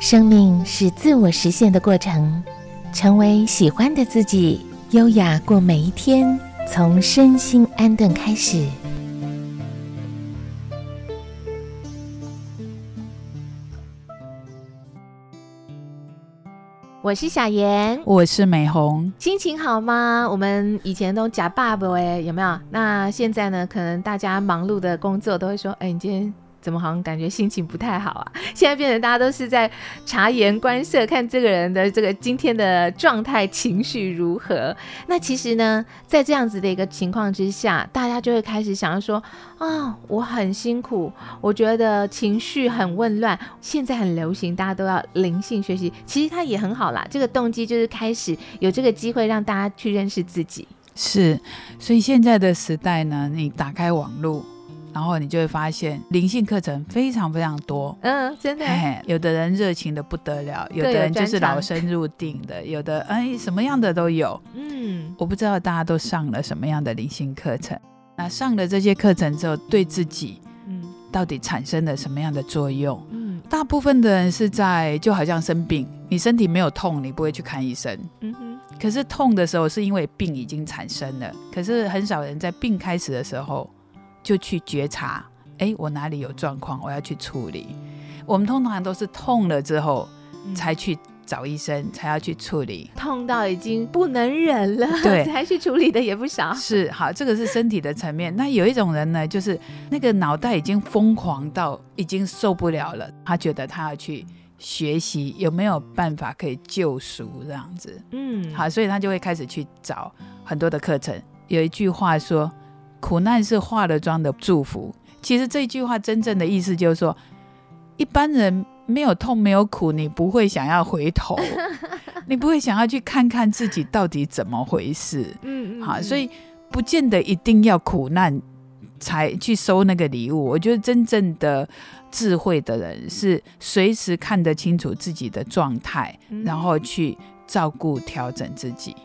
生命是自我实现的过程，成为喜欢的自己，优雅过每一天，从身心安顿开始。我是小妍，我是美红，心情好吗？我们以前都假爸爸哎，有没有？那现在呢？可能大家忙碌的工作都会说，哎，你今天。怎么好像感觉心情不太好啊？现在变成大家都是在察言观色，看这个人的这个今天的状态、情绪如何。那其实呢，在这样子的一个情况之下，大家就会开始想要说：啊，我很辛苦，我觉得情绪很混乱。现在很流行，大家都要灵性学习，其实它也很好啦。这个动机就是开始有这个机会让大家去认识自己。是，所以现在的时代呢，你打开网络。然后你就会发现灵性课程非常非常多，嗯，真的，有的人热情的不得了，有的人就是老生入定的，有的哎什么样的都有，嗯，我不知道大家都上了什么样的灵性课程，那上了这些课程之后，对自己，嗯，到底产生了什么样的作用？嗯，大部分的人是在就好像生病，你身体没有痛，你不会去看医生，嗯哼，可是痛的时候是因为病已经产生了，可是很少人在病开始的时候。就去觉察，哎，我哪里有状况，我要去处理。我们通常都是痛了之后才去找医生，才要去处理。痛到已经不能忍了，对，才去处理的也不少。是，好，这个是身体的层面。那有一种人呢，就是那个脑袋已经疯狂到已经受不了了，他觉得他要去学习有没有办法可以救赎这样子。嗯，好，所以他就会开始去找很多的课程。有一句话说。苦难是化了妆的祝福。其实这句话真正的意思就是说，一般人没有痛没有苦，你不会想要回头，你不会想要去看看自己到底怎么回事。嗯嗯。好，所以不见得一定要苦难才去收那个礼物。我觉得真正的智慧的人是随时看得清楚自己的状态，然后去照顾调整自己。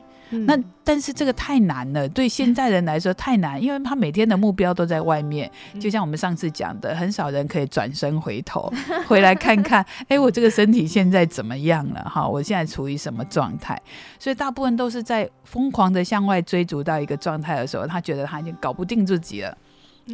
那但是这个太难了，对现在人来说太难，因为他每天的目标都在外面。就像我们上次讲的，很少人可以转身回头 回来看看，哎，我这个身体现在怎么样了？哈，我现在处于什么状态？所以大部分都是在疯狂的向外追逐到一个状态的时候，他觉得他已经搞不定自己了。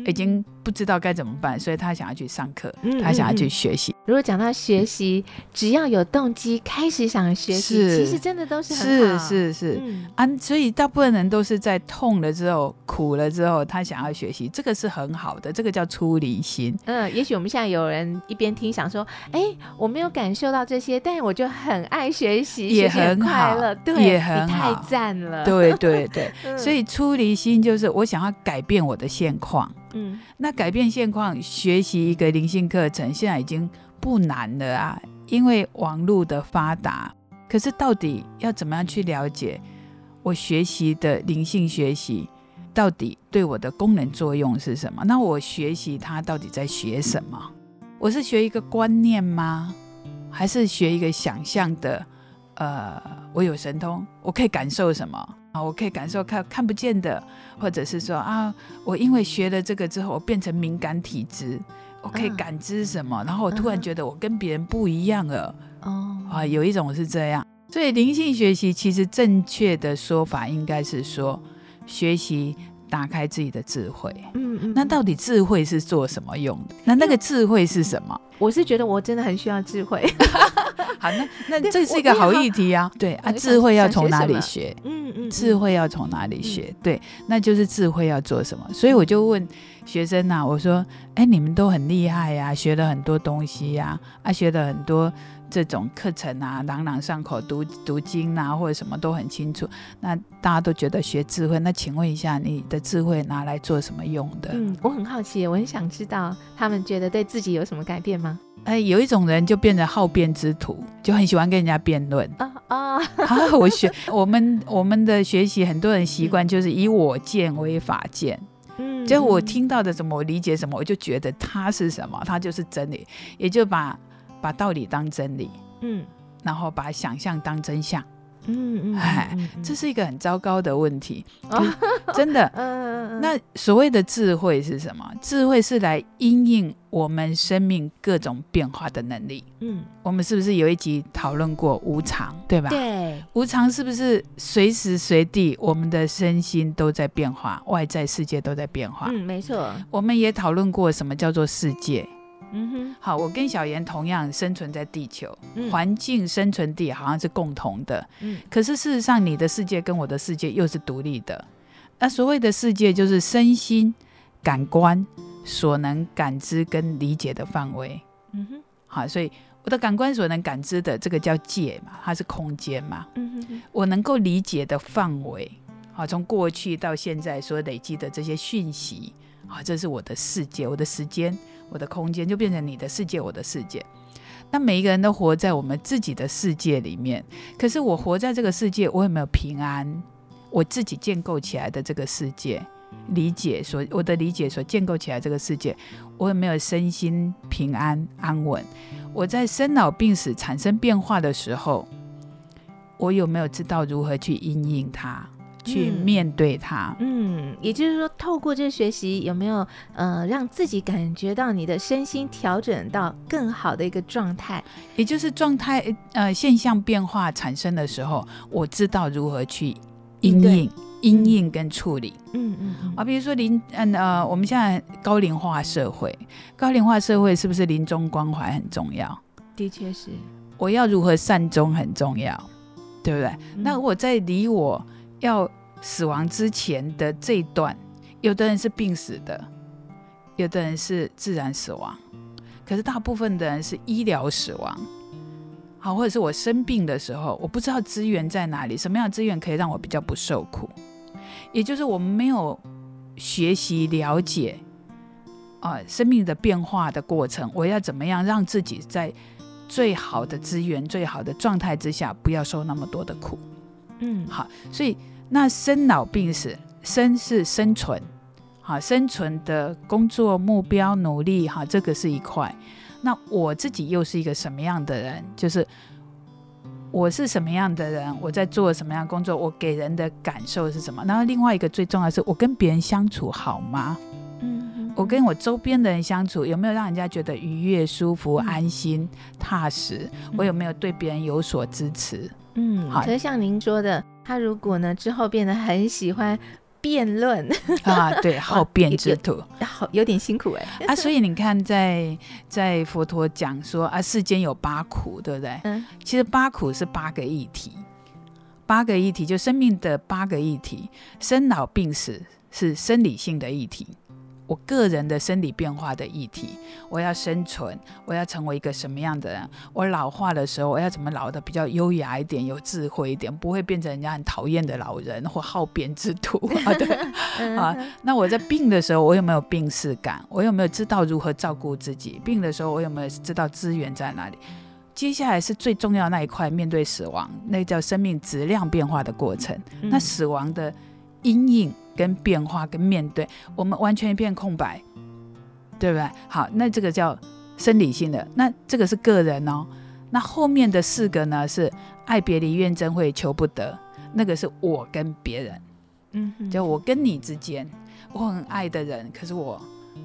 已经不知道该怎么办，所以他想要去上课，他想要去学习。如果讲到学习，只要有动机，开始想学习，其实真的都是很好。是是是，啊，所以大部分人都是在痛了之后、苦了之后，他想要学习，这个是很好的，这个叫出离心。嗯，也许我们现在有人一边听，想说，哎，我没有感受到这些，但是我就很爱学习，也很快乐，对，也很太赞了。对对对，所以出离心就是我想要改变我的现况。嗯，那改变现况，学习一个灵性课程，现在已经不难了啊，因为网络的发达。可是到底要怎么样去了解我学习的灵性学习，到底对我的功能作用是什么？那我学习它到底在学什么？我是学一个观念吗？还是学一个想象的？呃，我有神通，我可以感受什么？啊，我可以感受看看不见的，或者是说啊，我因为学了这个之后，我变成敏感体质，我可以感知什么，然后我突然觉得我跟别人不一样了。哦，啊，有一种是这样，所以灵性学习其实正确的说法应该是说学习。打开自己的智慧，嗯嗯，那到底智慧是做什么用的？那那个智慧是什么？我是觉得我真的很需要智慧。好，那那这是一个好议题啊。对啊，智慧要从哪里学？嗯嗯，智慧要从哪里学？对，那就是智慧要做什么？所以我就问学生呐，我说：哎，你们都很厉害呀，学了很多东西呀，啊，学了很多。这种课程啊，朗朗上口，读读经啊，或者什么都很清楚。那大家都觉得学智慧，那请问一下，你的智慧拿来做什么用的？嗯，我很好奇，我很想知道，他们觉得对自己有什么改变吗？哎，有一种人就变成好辩之徒，就很喜欢跟人家辩论啊 啊！我学我们我们的学习，很多人习惯就是以我见为法见，嗯，就我听到的什么，我理解什么，我就觉得它是什么，它就是真理，也就把。把道理当真理，嗯，然后把想象当真相，嗯嗯，这是一个很糟糕的问题，哦真的。嗯嗯嗯那所谓的智慧是什么？智慧是来因应我们生命各种变化的能力。嗯，我们是不是有一集讨论过无常，对吧？对，无常是不是随时随地我们的身心都在变化，外在世界都在变化？嗯，没错，我们也讨论过什么叫做世界。嗯哼，好，我跟小严同样生存在地球，嗯环境生存地好像是共同的，嗯可是事实上你的世界跟我的世界又是独立的。那所谓的世界就是身心感官所能感知跟理解的范围。嗯哼，好，所以我的感官所能感知的这个叫界嘛，它是空间嘛。嗯哼哼，我能够理解的范围，好，从过去到现在所累积的这些讯息，啊，这是我的世界，我的时间，我的空间，就变成你的世界，我的世界。那每一个人都活在我们自己的世界里面，可是我活在这个世界，我有没有平安？我自己建构起来的这个世界，理解所我的理解所建构起来这个世界，我有没有身心平安安稳？我在生老病死产生变化的时候，我有没有知道如何去应应它，去嗯面对它？嗯，也就是说，透过这学习，有没有呃让自己感觉到你的身心调整到更好的一个状态？也就是状态呃现象变化产生的时候，我知道如何去应应对应、应应跟处理嗯嗯嗯啊。比如说临嗯呃，我们现在高龄化社会，高龄化社会是不是临终关怀很重要？的确是。我要如何善终很重要，对不对？嗯那我在离我要死亡之前的这一段，有的人是病死的，有的人是自然死亡，可是大部分的人是医疗死亡。好，或者是我生病的时候，我不知道资源在哪里，什么样的资源可以让我比较不受苦？也就是我们没有学习了解啊、生命的变化的过程，我要怎么样让自己在最好的资源、最好的状态之下，不要受那么多的苦。嗯好，所以那生老病死，生是生存，好，生存的工作目标努力，哈，这个是一块。那我自己又是一个什么样的人？就是我是什么样的人，我在做什么样的工作，我给人的感受是什么？然后另外一个最重要的是，我跟别人相处好吗？嗯嗯我跟我周边的人相处，有没有让人家觉得愉悦、舒服、嗯安心、踏实？我有没有对别人有所支持？嗯，好可是像您说的，他如果呢之后变得很喜欢辩论，啊，对，好辩之徒好有点辛苦哎。啊，所以你看在，在佛陀讲说啊，世间有八苦，对不对？嗯其实八苦是八个议题，八个议题就生命的八个议题，生老病死是生理性的议题。我个人的生理变化的议题，我要生存，我要成为一个什么样的人？我老化的时候，我要怎么老的比较优雅一点、有智慧一点，不会变成人家很讨厌的老人或好变之徒啊？对，嗯啊，那我在病的时候，我有没有病逝感？我有没有知道如何照顾自己？病的时候，我有没有知道资源在哪里？接下来是最重要那一块，面对死亡，那叫生命质量变化的过程。嗯那死亡的阴影跟变化跟面对，我们完全一片空白，对不对？好，那这个叫生理性的，那这个是个人哦。那后面的四个呢是爱别离怨憎会求不得，那个是我跟别人。嗯就我跟你之间，我很爱的人，可是我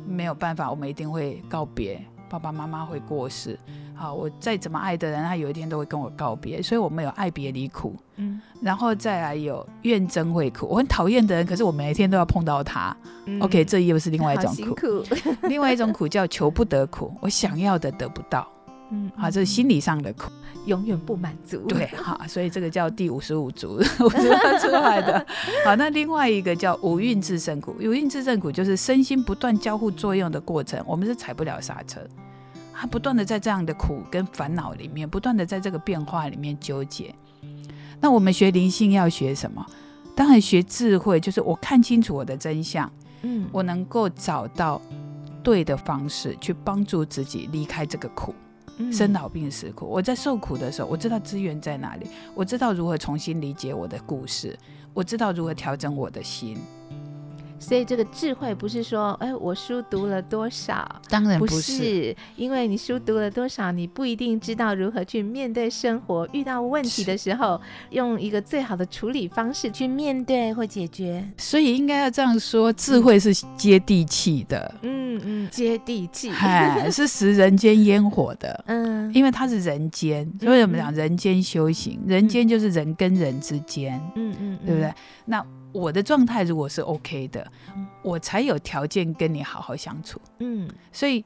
没有办法，我们一定会告别，爸爸妈妈会过世。好，我再怎么爱的人，他有一天都会跟我告别，所以我们有爱别离苦，嗯然后再来有怨憎会苦。我很讨厌的人，可是我每一天都要碰到他。嗯 OK，这又是另外一好种苦，苦。另外一种苦叫求不得苦，我想要的得不到，嗯好，这是心理上的苦。永远不满足。对，哈，所以这个叫第五十五族，我知道出来的。好，那另外一个叫五蕴自胜苦，五蕴自胜苦就是身心不断交互作用的过程，我们是踩不了刹车，它不断的在这样的苦跟烦恼里面，不断的在这个变化里面纠结。那我们学灵性要学什么？当然学智慧，就是我看清楚我的真相，嗯，我能够找到对的方式去帮助自己离开这个苦。嗯生老病死苦。我在受苦的时候，我知道资源在哪里，我知道如何重新理解我的故事，我知道如何调整我的心。所以这个智慧不是说，哎，我书读了多少，当然不是。是，因为你书读了多少，你不一定知道如何去面对生活，遇到问题的时候，用一个最好的处理方式去面对或解决。所以应该要这样说，智慧是接地气的，嗯嗯，接地气，嗨，是食人间烟火的。嗯因为它是人间，所以我们讲人间修行，人间就是人跟人之间，嗯嗯，对不对？那我的状态如果是 OK 的嗯，我才有条件跟你好好相处。嗯所以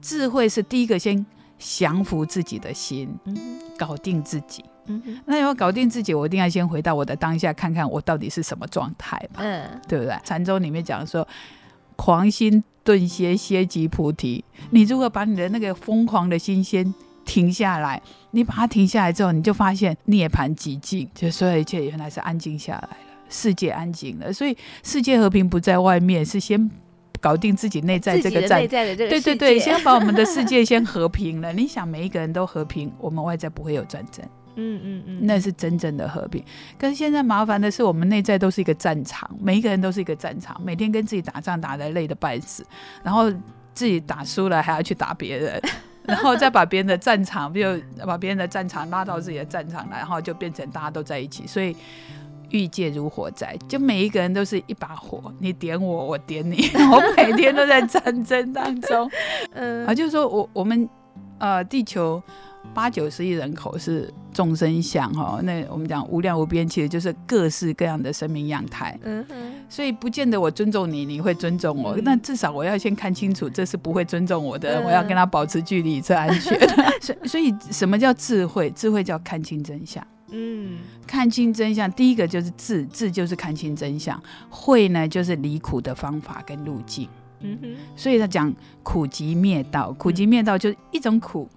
智慧是第一个先降服自己的心，嗯搞定自己。嗯嗯那要搞定自己，我一定要先回到我的当下，看看我到底是什么状态吧，嗯对不对？禅宗里面讲说，狂心顿歇，歇即菩提。你如果把你的那个疯狂的心先停下来，你把它停下来之后，你就发现涅槃寂静，就所有一切原来是安静下来了，世界安静了。所以世界和平不在外面，是先搞定自己内在这个战自己的内。在的这个对对对，先把我们的世界先和平了。你想，每一个人都和平，我们外在不会有战争。嗯嗯嗯，那是真正的和平。可是现在麻烦的是，我们内在都是一个战场，每一个人都是一个战场，每天跟自己打仗打得累的半死，然后自己打输了还要去打别人，然后再把别人的战场，就把别人的战场拉到自己的战场来，然后就变成大家都在一起，所以。欲界如火灾，就每一个人都是一把火，你点我，我点你，我每天都在战争当中。嗯啊，就是说我我们呃地球八九十亿人口是众生相哈，那我们讲无量无边，其实就是各式各样的生命样态，嗯哼所以不见得我尊重你，你会尊重我，嗯那至少我要先看清楚，这是不会尊重我的人，嗯我要跟他保持距离这安全的。所以所以什么叫智慧？智慧叫看清真相。嗯看清真相，第一个就是智，智就是看清真相；慧呢，就是离苦的方法跟路径。嗯哼所以他讲苦集灭道，苦集灭道就是一种苦，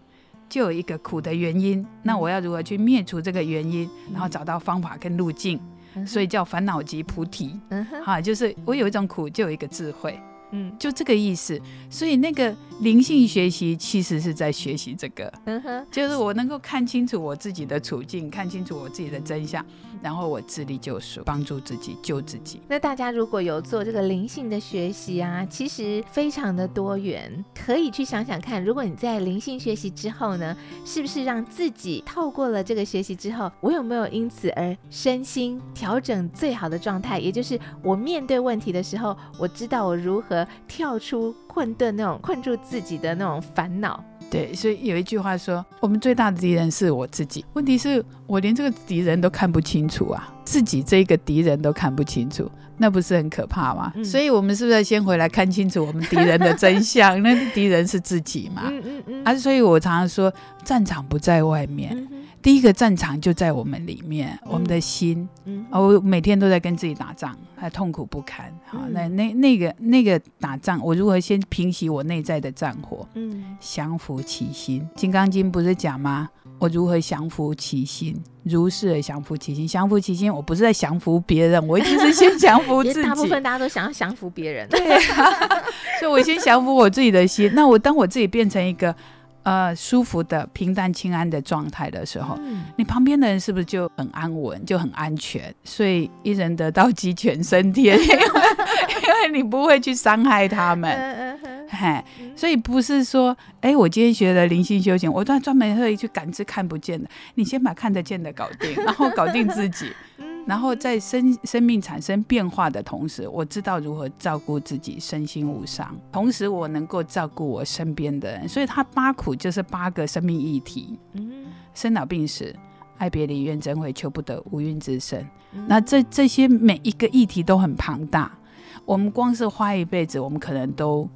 就有一个苦的原因。那我要如何去灭除这个原因，然后找到方法跟路径？嗯所以叫烦恼集菩提。嗯哼哈，就是我有一种苦，就有一个智慧，嗯就这个意思。所以那个灵性学习其实是在学习这个，嗯哼就是我能够看清楚我自己的处境，看清楚我自己的真相，然后我自力救赎，帮助自己，救自己。那大家如果有做这个灵性的学习啊，其实非常的多元，可以去想想看，如果你在灵性学习之后呢，是不是让自己透过了这个学习之后，我有没有因此而身心调整最好的状态？也就是我面对问题的时候，我知道我如何跳出困顿那种困住自己的那种烦恼。对，所以有一句话说，我们最大的敌人是我自己。问题是我连这个敌人都看不清楚啊，自己这个敌人都看不清楚，那不是很可怕吗？嗯所以我们是不是要先回来看清楚我们敌人的真相？那敌人是自己嘛？嗯嗯嗯啊，所以我常常说，战场不在外面，第一个战场就在我们里面，我们的心。我每天都在跟自己打仗，还痛苦不堪。好，嗯那那那个那个打仗，我如何先平息我内在的战火？嗯降服其心，《金刚经》不是讲吗？我如何降服其心？如是而降服其心。降服其心，我不是在降服别人，我一定是先降服自己。大部分大家都想要降服别人。对啊，所以我先降服我自己的心。那我当我自己变成一个呃舒服的、平淡、清安的状态的时候，嗯你旁边的人是不是就很安稳、就很安全？所以一人得道，鸡犬升天，因 为因为你不会去伤害他们。嗯嗯嗯嘿，所以不是说，哎，我今天学了灵性修行，我专专门会去感知看不见的。你先把看得见的搞定，然后搞定自己，嗯然后在生生命产生变化的同时，我知道如何照顾自己，身心无伤。同时，我能够照顾我身边的人。所以，他八苦就是八个生命议题：嗯生老病死、爱别离、怨憎会、求不得、无运之身。那这这些每一个议题都很庞大，我们光是花一辈子，我们可能都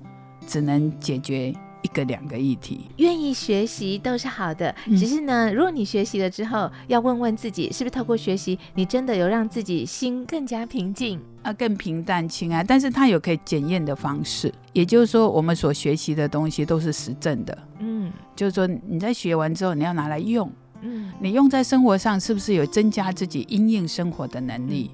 只能解决一个两个议题。愿意学习都是好的，嗯。只是呢，如果你学习了之后，要问问自己，是不是透过学习，你真的有让自己心更加平静？啊，更平淡清安，但是它有可以检验的方式，也就是说，我们所学习的东西都是实证的，嗯。就是说你在学完之后，你要拿来用，嗯。你用在生活上是不是有增加自己因应生活的能力，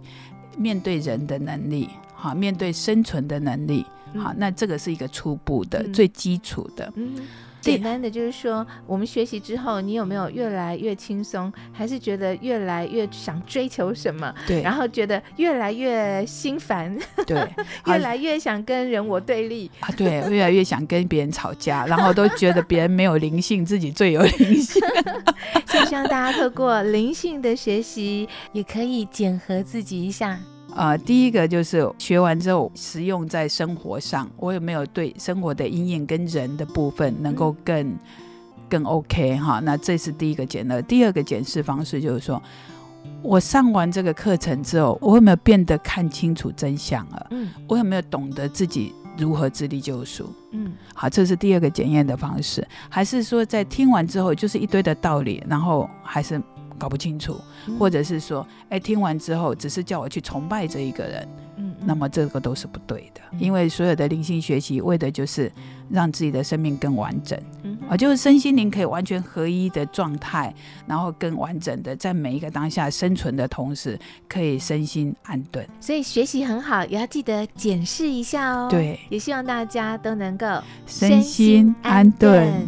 面对人的能力，好，面对生存的能力，好，那这个是一个初步的、嗯最基础的。嗯，简单的就是说，我们学习之后，你有没有越来越轻松，还是觉得越来越想追求什么？对，然后觉得越来越心烦，对，越来越想跟人我对立啊，对，越来越想跟别人吵架，然后都觉得别人没有灵性，自己最有灵性。所 以希望大家透过灵性的学习，也可以检核自己一下。呃，第一个就是学完之后实用在生活上，我有没有对生活的阴影跟人的部分能够更更 OK 哈？那这是第一个检测。第二个检视方式就是说，我上完这个课程之后，我有没有变得看清楚真相了？嗯，我有没有懂得自己如何自力救赎？嗯，好，这是第二个检验的方式。还是说在听完之后就是一堆的道理，然后还是？搞不清楚，或者是说，哎，听完之后只是叫我去崇拜这一个人，嗯，那么这个都是不对的，因为所有的灵性学习为的就是让自己的生命更完整，嗯。啊，就是身心灵可以完全合一的状态，然后更完整的在每一个当下生存的同时，可以身心安顿。所以学习很好，也要记得检视一下哦。对，也希望大家都能够身心安顿。